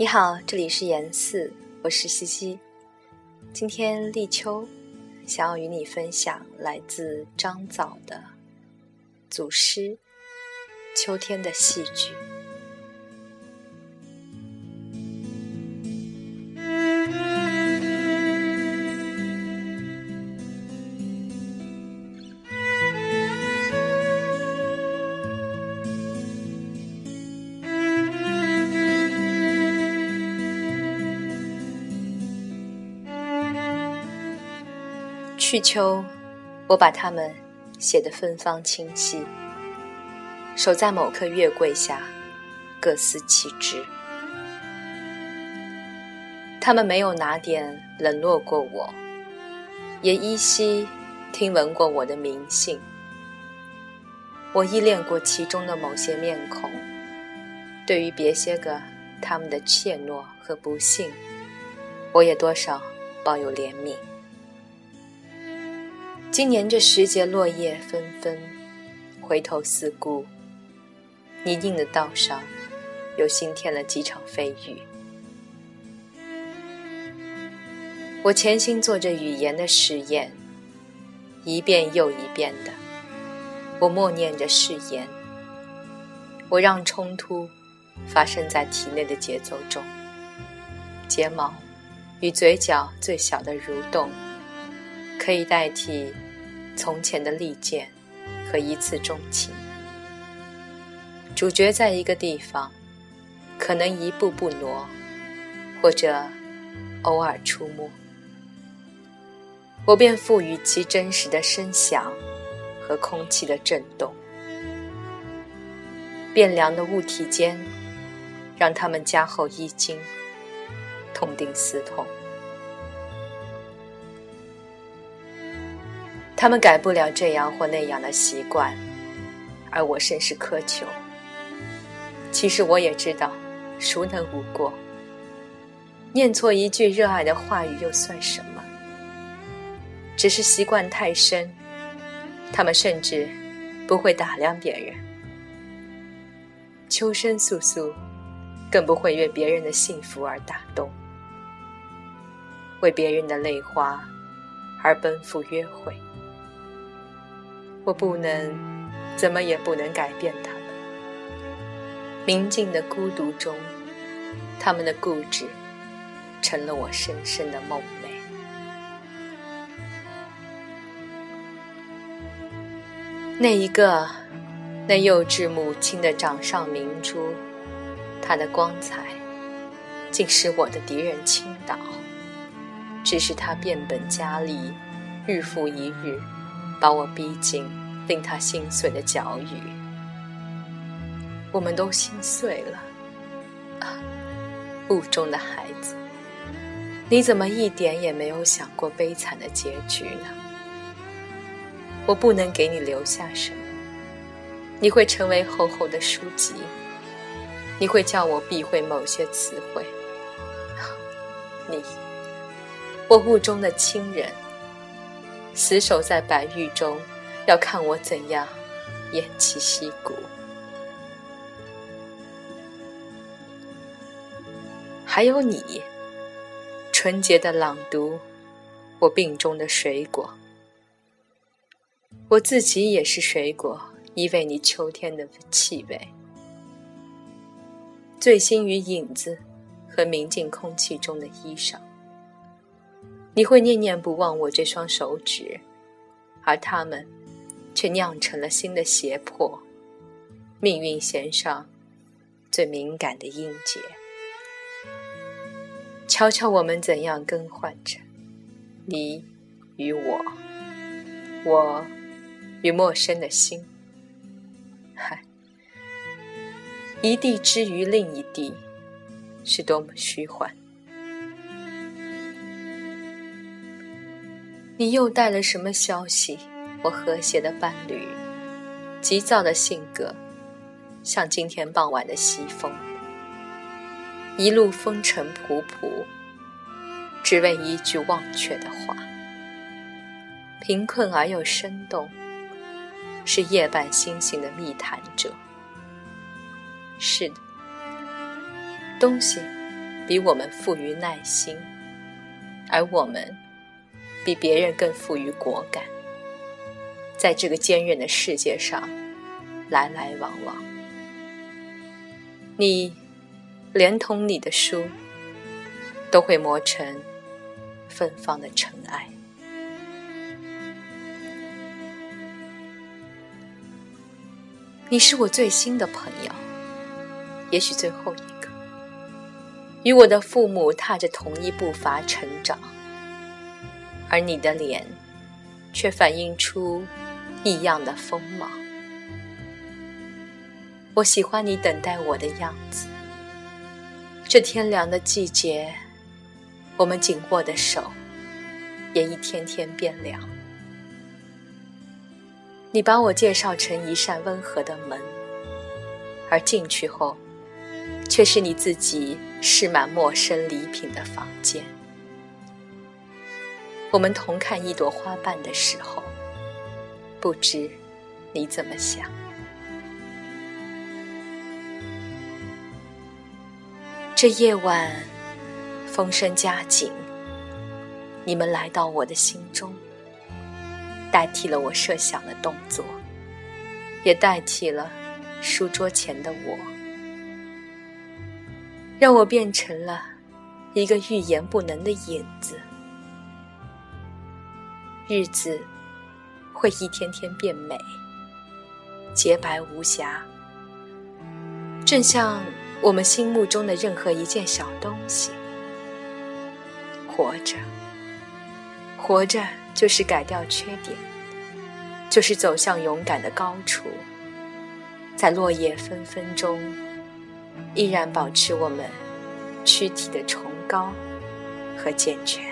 你好，这里是言四，我是西西。今天立秋，想要与你分享来自张枣的祖师《秋天的戏剧》。去秋，我把它们写得芬芳清晰。守在某棵月桂下，各司其职。他们没有哪点冷落过我，也依稀听闻过我的名姓。我依恋过其中的某些面孔，对于别些个他们的怯懦和不幸，我也多少抱有怜悯。今年这时节，落叶纷纷，回头四顾，泥泞的道上，又新添了几场飞雨。我潜心做着语言的实验，一遍又一遍的，我默念着誓言。我让冲突发生在体内的节奏中，睫毛与嘴角最小的蠕动。可以代替从前的利剑和一次钟情。主角在一个地方，可能一步步挪，或者偶尔出没，我便赋予其真实的声响和空气的震动。变凉的物体间，让他们加厚衣襟，痛定思痛。他们改不了这样或那样的习惯，而我甚是苛求。其实我也知道，孰能无过？念错一句热爱的话语又算什么？只是习惯太深，他们甚至不会打量别人。秋声簌簌，更不会为别人的幸福而打动，为别人的泪花而奔赴约会。我不能，怎么也不能改变他们。明净的孤独中，他们的固执，成了我深深的梦寐。那一个，那幼稚母亲的掌上明珠，她的光彩，竟使我的敌人倾倒。只是他变本加厉，日复一日。把我逼进令他心碎的角语，我们都心碎了。啊，雾中的孩子，你怎么一点也没有想过悲惨的结局呢？我不能给你留下什么，你会成为厚厚的书籍，你会叫我避讳某些词汇。你，我雾中的亲人。死守在白玉中，要看我怎样偃旗息鼓。还有你，纯洁的朗读，我病中的水果。我自己也是水果，依偎你秋天的气味，醉心于影子和明净空气中的衣裳。你会念念不忘我这双手指，而他们却酿成了新的胁迫，命运弦上最敏感的音节。瞧瞧我们怎样更换着，你与我，我与陌生的心。嗨，一地之于另一地，是多么虚幻。你又带了什么消息？我和谐的伴侣，急躁的性格，像今天傍晚的西风，一路风尘仆仆，只为一句忘却的话。贫困而又生动，是夜半星星的密谈者。是的，东西比我们富于耐心，而我们比别人更富于果敢，在这个坚韧的世界上来来往往。你连同你的书都会磨成芬芳的尘埃。你是我最新的朋友，也许最后一个。与我的父母踏着同一步伐成长，而你的脸却反映出异样的锋芒。我喜欢你等待我的样子。这天凉的季节，我们紧握的手也一天天变凉。你把我介绍成一扇温和的门，而进去后，却是你自己饰满陌生礼品的房间。我们同看一朵花瓣的时候，不知你怎么想。这夜晚，风声加紧，你们来到我的心中。代替了我设想的动作，也代替了书桌前的我，让我变成了一个欲言不能的影子。日子会一天天变美，洁白无瑕，正像我们心目中的任何一件小东西。活着，活着。就是改掉缺点，就是走向勇敢的高处，在落叶纷纷中，依然保持我们躯体的崇高和健全。